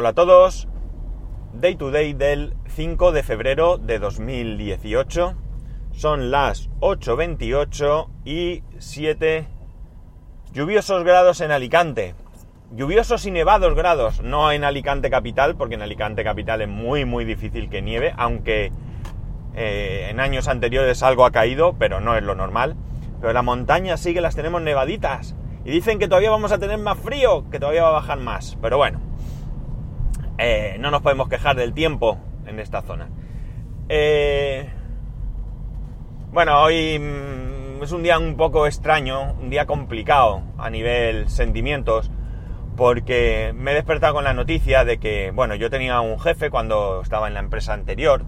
Hola a todos. Day to day del 5 de febrero de 2018. Son las 8.28 y 7 lluviosos grados en Alicante. Lluviosos y nevados grados, no en Alicante capital, porque en Alicante capital es muy muy difícil que nieve, aunque eh, en años anteriores algo ha caído, pero no es lo normal. Pero la montaña sí que las tenemos nevaditas. Y dicen que todavía vamos a tener más frío, que todavía va a bajar más. Pero bueno, eh, no nos podemos quejar del tiempo en esta zona. Eh, bueno, hoy mm, es un día un poco extraño, un día complicado a nivel sentimientos, porque me he despertado con la noticia de que, bueno, yo tenía un jefe cuando estaba en la empresa anterior.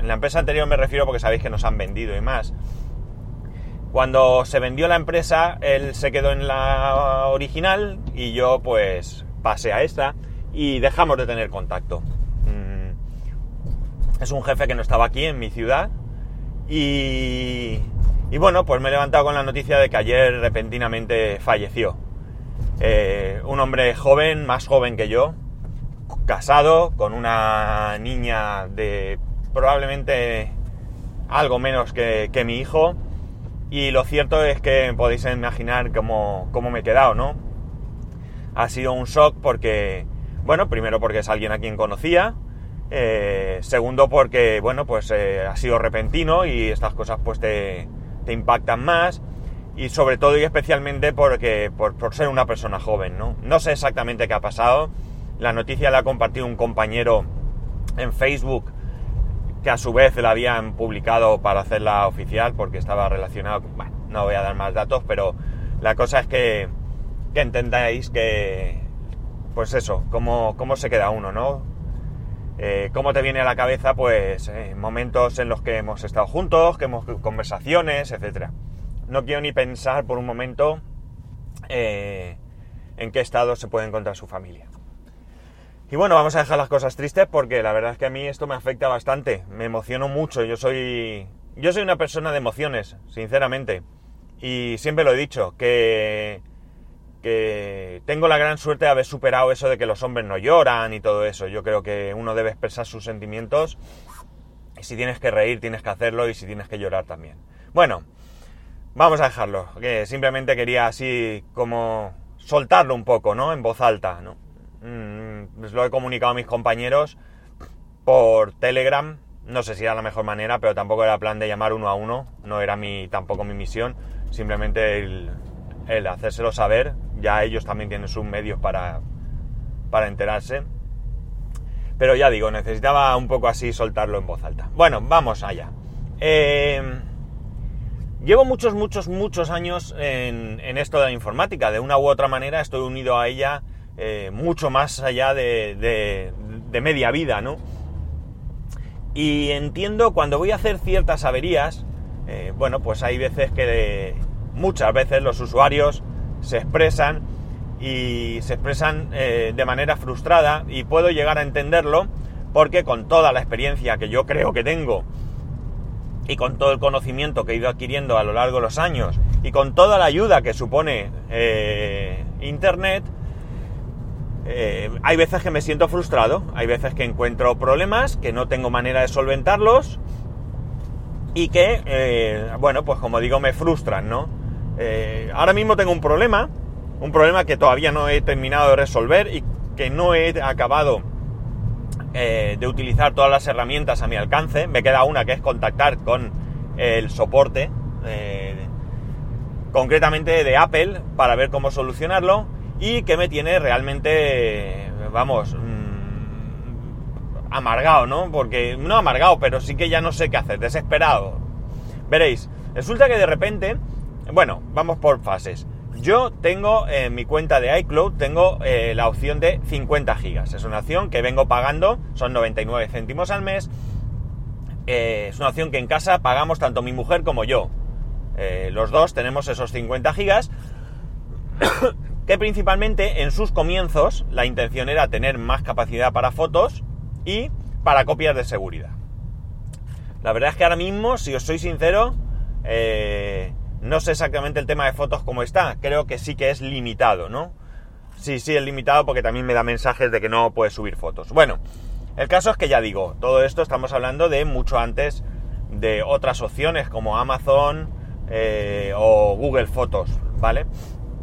En la empresa anterior me refiero porque sabéis que nos han vendido y más. Cuando se vendió la empresa, él se quedó en la original y yo pues pasé a esta y dejamos de tener contacto. Mm, es un jefe que no estaba aquí en mi ciudad y, y bueno, pues me he levantado con la noticia de que ayer repentinamente falleció. Eh, un hombre joven, más joven que yo, casado, con una niña de probablemente algo menos que, que mi hijo. Y lo cierto es que podéis imaginar cómo, cómo me he quedado, ¿no? Ha sido un shock porque bueno, primero porque es alguien a quien conocía, eh, segundo porque, bueno, pues eh, ha sido repentino y estas cosas pues te, impactan más y sobre todo y especialmente porque por, ser una persona joven, ¿no? No sé exactamente qué ha pasado, la noticia la ha compartido un compañero en Facebook que a su vez la habían publicado para hacerla oficial porque estaba relacionado, bueno, no voy a dar más datos, pero la cosa es que, que entendáis que, pues eso, cómo, cómo se queda uno, ¿no? Eh, cómo te viene a la cabeza, pues, eh, momentos en los que hemos estado juntos, que hemos conversaciones, etc. No quiero ni pensar por un momento eh, en qué estado se puede encontrar su familia. Y bueno, vamos a dejar las cosas tristes porque la verdad es que a mí esto me afecta bastante, me emociono mucho, yo soy, yo soy una persona de emociones, sinceramente, y siempre lo he dicho, que que tengo la gran suerte de haber superado eso de que los hombres no lloran y todo eso. Yo creo que uno debe expresar sus sentimientos y si tienes que reír tienes que hacerlo y si tienes que llorar también. Bueno, vamos a dejarlo, que simplemente quería así como soltarlo un poco, ¿no? En voz alta, ¿no? Mm, lo he comunicado a mis compañeros por Telegram, no sé si era la mejor manera, pero tampoco era plan de llamar uno a uno, no era mi, tampoco mi misión, simplemente el, el hacérselo saber ya ellos también tienen sus medios para, para enterarse. Pero ya digo, necesitaba un poco así soltarlo en voz alta. Bueno, vamos allá. Eh, llevo muchos, muchos, muchos años en, esto de la informática. De una u otra manera estoy unido a ella eh, mucho más allá de, de, media vida, ¿no? Y entiendo cuando voy a hacer ciertas averías, eh, bueno, pues hay veces que muchas veces los usuarios se expresan y se expresan eh, de manera frustrada y puedo llegar a entenderlo porque con toda la experiencia que yo creo que tengo y con todo el conocimiento que he ido adquiriendo a lo largo de los años y con toda la ayuda que supone eh, Internet, eh, hay veces que me siento frustrado, hay veces que encuentro problemas, que no tengo manera de solventarlos y que, bueno, pues como digo, me frustran, ¿no? Eh, ahora mismo tengo un problema, un problema que todavía no he terminado de resolver y que no he acabado eh, de utilizar todas las herramientas a mi alcance. Me queda una que es contactar con el soporte, eh, concretamente de Apple, para ver cómo solucionarlo y que me tiene realmente, vamos, mm, amargado, ¿no? Porque no amargado, pero sí que ya no sé qué hacer, desesperado. Veréis, resulta que de repente bueno, vamos por fases. Yo tengo en mi cuenta de iCloud, tengo eh, la opción de 50 gigas. Es una opción que vengo pagando, son 99 céntimos al mes. Eh, es una opción que en casa pagamos tanto mi mujer como yo. Eh, los dos tenemos esos 50 gigas. que principalmente en sus comienzos la intención era tener más capacidad para fotos y para copias de seguridad. La verdad es que ahora mismo, si os soy sincero, no sé exactamente el tema de fotos cómo está, creo que sí que es limitado, ¿no? Sí, sí, es limitado porque también me da mensajes de que no puedes subir fotos. Bueno, el caso es que ya digo, todo esto estamos hablando de mucho antes de otras opciones como Amazon eh, o Google Fotos, ¿vale?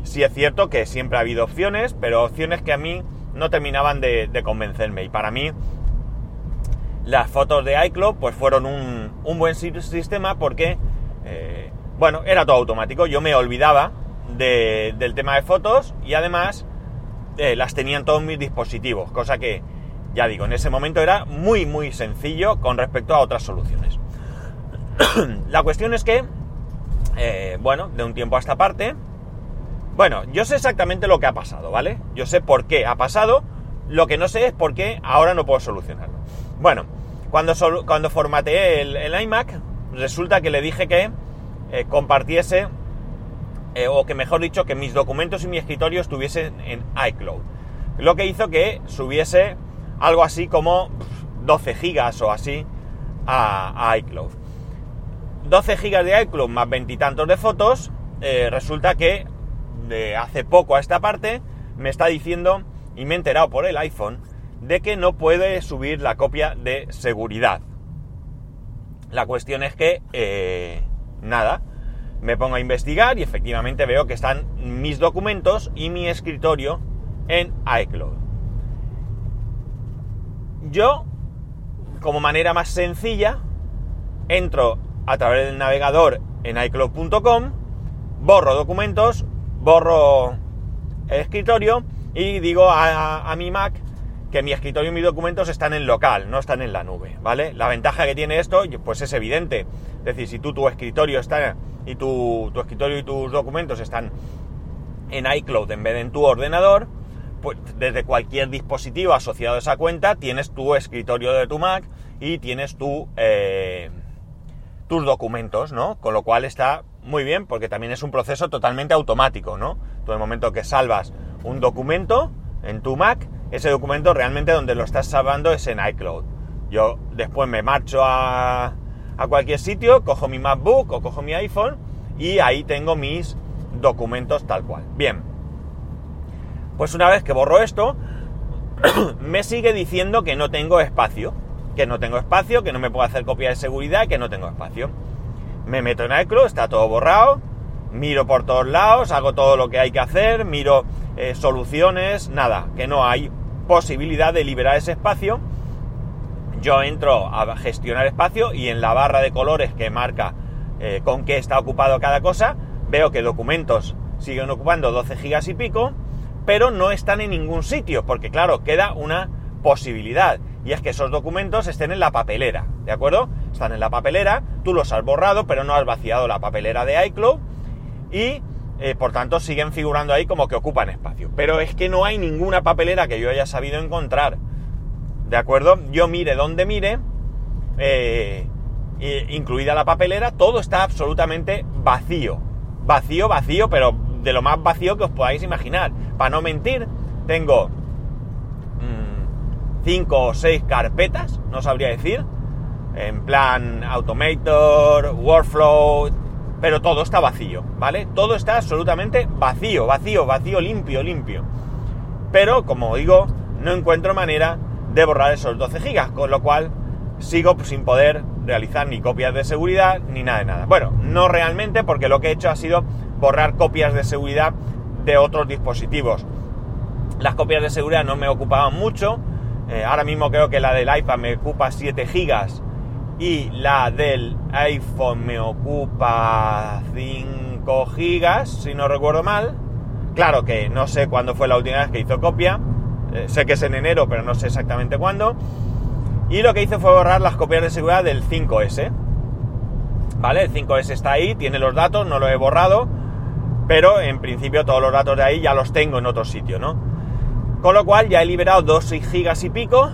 Sí es cierto que siempre ha habido opciones, pero opciones que a mí no terminaban de, convencerme. Y para mí, las fotos de iCloud pues fueron un, buen sistema porque, eh, bueno, era todo automático. Yo me olvidaba del tema de fotos y además eh, las tenían todos mis dispositivos, cosa que, ya digo, en ese momento era muy, muy sencillo con respecto a otras soluciones. La cuestión es que, eh, bueno, de un tiempo a esta parte, bueno, yo sé exactamente lo que ha pasado, ¿vale? Yo sé por qué ha pasado, lo que no sé es por qué ahora no puedo solucionarlo. Bueno, cuando, cuando formateé el, iMac, resulta que le dije que eh, compartiese, eh, o que mejor dicho, que mis documentos y mi escritorio estuviesen en iCloud. Lo que hizo que subiese algo así como 12 gigas o así a, iCloud. 12 gigas de iCloud más veintitantos de fotos, eh, resulta que de hace poco a esta parte me está diciendo, y me he enterado por el iPhone, de que no puede subir la copia de seguridad. La cuestión es que, nada, me pongo a investigar y efectivamente veo que están mis documentos y mi escritorio en iCloud. Yo, como manera más sencilla, entro a través del navegador en iCloud.com, borro documentos, borro el escritorio y digo a, mi Mac que mi escritorio y mis documentos están en local, no están en la nube, ¿vale? La ventaja que tiene esto, pues es evidente. Es decir, si tú tu escritorio está y tu, tu escritorio y tus documentos están en iCloud en vez de en tu ordenador, pues desde cualquier dispositivo asociado a esa cuenta tienes tu escritorio de tu Mac y tienes tu, eh, tus documentos, ¿no? Con lo cual está muy bien porque también es un proceso totalmente automático, ¿no? Tú en el momento que salvas un documento en tu Mac, ese documento realmente donde lo estás salvando es en iCloud. Yo después me marcho a, a cualquier sitio, cojo mi MacBook o cojo mi iPhone y ahí tengo mis documentos tal cual. Bien. Pues una vez que borro esto, me sigue diciendo que no tengo espacio. Que no tengo espacio, que no me puedo hacer copia de seguridad, que no tengo espacio me meto en iCloud, está todo borrado, miro por todos lados, hago todo lo que hay que hacer, miro eh, soluciones, nada, que no hay posibilidad de liberar ese espacio. Yo entro a gestionar espacio y en la barra de colores que marca eh, con qué está ocupado cada cosa, veo que documentos siguen ocupando 12 gigas y pico, pero no están en ningún sitio, porque claro, queda una posibilidad, y es que esos documentos estén en la papelera, ¿de acuerdo? Están en la papelera, tú los has borrado, pero no has vaciado la papelera de iCloud, y eh, por tanto siguen figurando ahí como que ocupan espacio. Pero es que no hay ninguna papelera que yo haya sabido encontrar, ¿de acuerdo? Yo mire donde mire, eh, incluida la papelera, todo está absolutamente vacío. Vacío, vacío, pero de lo más vacío que os podáis imaginar. Para no mentir, tengo cinco o seis carpetas, no sabría decir, en plan Automator, Workflow, pero todo está vacío, ¿vale? Todo está absolutamente vacío, vacío, vacío, limpio, limpio. Pero, como digo, no encuentro manera de borrar esos 12 gigas, con lo cual sigo sin poder realizar ni copias de seguridad ni nada de nada. Bueno, no realmente porque lo que he hecho ha sido borrar copias de seguridad de otros dispositivos. Las copias de seguridad no me ocupaban mucho, eh, ahora mismo creo que la del iPad me ocupa 7 gigas y la del iPhone me ocupa 5 gigas, si no recuerdo mal. Claro que no sé cuándo fue la última vez que hizo copia. Eh, sé que es en enero, pero no sé exactamente cuándo. Y lo que hice fue borrar las copias de seguridad del 5S. ¿Vale? El 5S está ahí, tiene los datos, no lo he borrado. Pero en principio todos los datos de ahí ya los tengo en otro sitio, ¿no? Con lo cual ya he liberado 2 gigas y pico.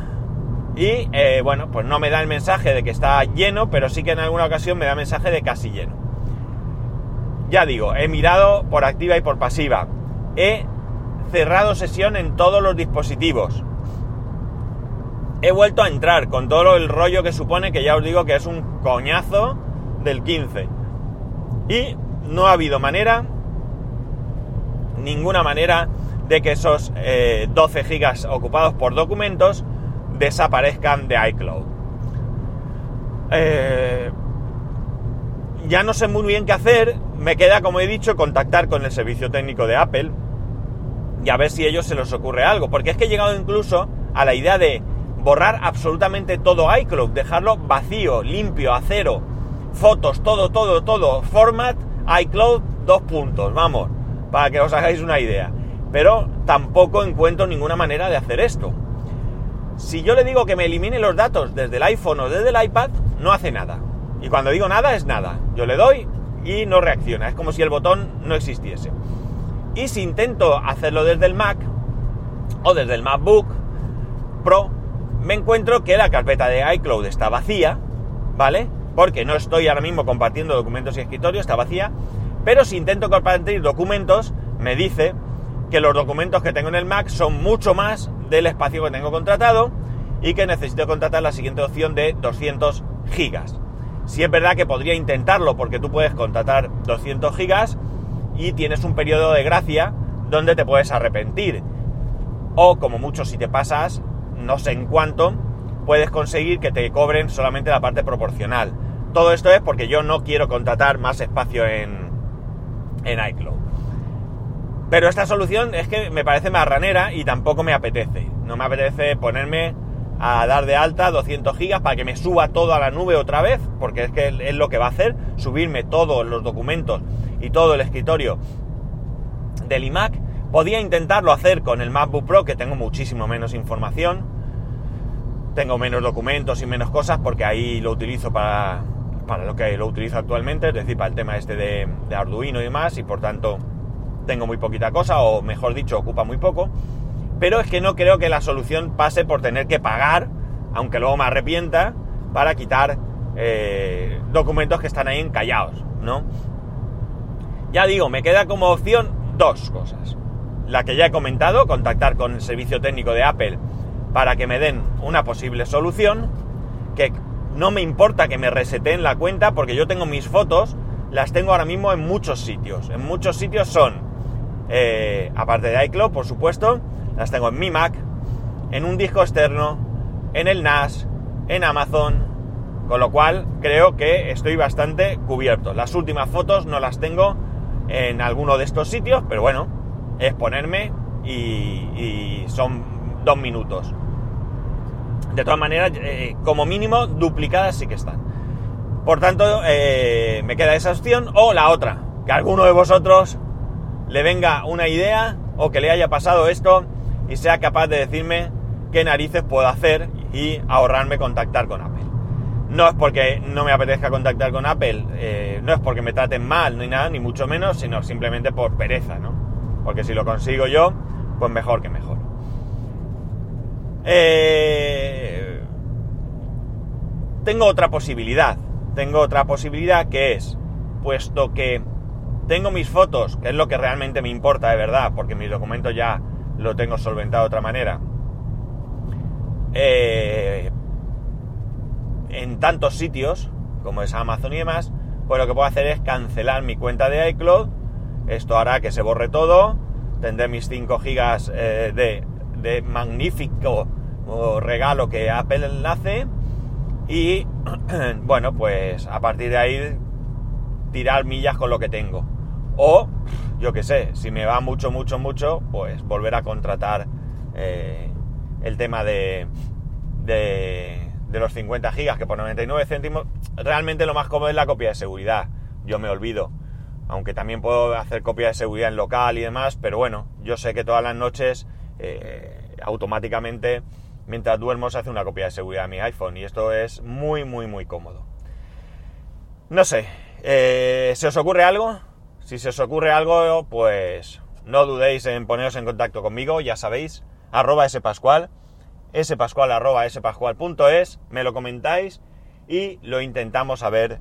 Y eh, bueno, pues no me da el mensaje de que está lleno, pero sí que en alguna ocasión me da mensaje de casi lleno. Ya digo, he mirado por activa y por pasiva. He cerrado sesión en todos los dispositivos. He vuelto a entrar con todo el rollo que supone que ya os digo que es un coñazo del 15. Y no ha habido manera, ninguna manera de que esos 12 gigas ocupados por documentos desaparezcan de iCloud. ya no sé muy bien qué hacer, me queda, como he dicho, contactar con el servicio técnico de Apple y a ver si a ellos se les ocurre algo, porque es que he llegado incluso a la idea de borrar absolutamente todo iCloud, dejarlo vacío, limpio, a cero, fotos, todo, todo, todo, format, iCloud, dos puntos, vamos, para que os hagáis una idea. Pero tampoco encuentro ninguna manera de hacer esto. Si yo le digo que me elimine los datos desde el iPhone o desde el iPad, no hace nada. Y cuando digo nada es nada. Yo le doy y no reacciona. Es como si el botón no existiese. Y si intento hacerlo desde el Mac o desde el MacBook Pro, me encuentro que la carpeta de iCloud está vacía, ¿vale? Porque no estoy ahora mismo compartiendo documentos y escritorio, está vacía. Pero si intento compartir documentos, me dice que los documentos que tengo en el Mac son mucho más del espacio que tengo contratado y que necesito contratar la siguiente opción de 200 gigas. Si es verdad que podría intentarlo porque tú puedes contratar 200 gigas y tienes un periodo de gracia donde te puedes arrepentir. O como mucho si te pasas, no sé en cuánto, puedes conseguir que te cobren solamente la parte proporcional. Todo esto es porque yo no quiero contratar más espacio en, en iCloud. Pero esta solución es que me parece marranera y tampoco me apetece. No me apetece ponerme a dar de alta 200 gigas para que me suba todo a la nube otra vez, porque es que es lo que va a hacer, subirme todos los documentos y todo el escritorio del iMac. Podía intentarlo hacer con el MacBook Pro, que tengo muchísimo menos información, tengo menos documentos y menos cosas, porque ahí lo utilizo para, para lo que lo utilizo actualmente, es decir, para el tema este de, Arduino y demás, y por tanto tengo muy poquita cosa, o mejor dicho, ocupa muy poco pero es que no creo que la solución pase por tener que pagar, aunque luego me arrepienta, para quitar eh, documentos que están ahí encallados, ¿no? Ya digo, me queda como opción dos cosas. La que ya he comentado, contactar con el servicio técnico de Apple para que me den una posible solución, que no me importa que me reseten la cuenta porque yo tengo mis fotos, las tengo ahora mismo en muchos sitios. En muchos sitios son, eh, aparte de iCloud, por supuesto, las tengo en mi Mac, en un disco externo, en el NAS, en Amazon, con lo cual creo que estoy bastante cubierto. Las últimas fotos no las tengo en alguno de estos sitios, pero bueno, es ponerme y, son dos minutos. De todas maneras, eh, como mínimo, duplicadas sí que están. Por tanto, eh, me queda esa opción o la otra, que alguno de vosotros le venga una idea o que le haya pasado esto y sea capaz de decirme qué narices puedo hacer y ahorrarme contactar con Apple. No es porque no me apetezca contactar con Apple, eh, no es porque me traten mal ni nada, ni mucho menos, sino simplemente por pereza, ¿no? Porque si lo consigo yo, pues mejor que mejor. Eh, tengo otra posibilidad, tengo otra posibilidad que es, puesto que tengo mis fotos, que es lo que realmente me importa de verdad, porque mis documentos ya lo tengo solventado de otra manera. Eh, en tantos sitios, como es Amazon y demás, pues lo que puedo hacer es cancelar mi cuenta de iCloud. Esto hará que se borre todo. Tendré mis 5 gigas eh, de, magnífico regalo que Apple hace. Y bueno, pues a partir de ahí tirar millas con lo que tengo. O yo qué sé, si me va mucho, mucho, mucho, pues volver a contratar eh, el tema de, de, los 50 gigas, que por 99 céntimos, realmente lo más cómodo es la copia de seguridad, yo me olvido. Aunque también puedo hacer copia de seguridad en local y demás, pero bueno, yo sé que todas las noches eh, automáticamente, mientras duermo, se hace una copia de seguridad a mi iPhone y esto es muy, muy, muy cómodo. No sé, eh, ¿se os ocurre algo? Si se os ocurre algo, pues no dudéis en poneros en contacto conmigo, ya sabéis, arroba spascual, spascual arroba spascual.es, me lo comentáis y lo intentamos a ver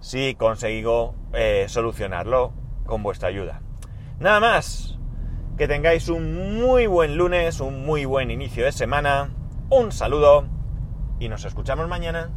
si consigo eh, solucionarlo con vuestra ayuda. Nada más, que tengáis un muy buen lunes, un muy buen inicio de semana, un saludo y nos escuchamos mañana.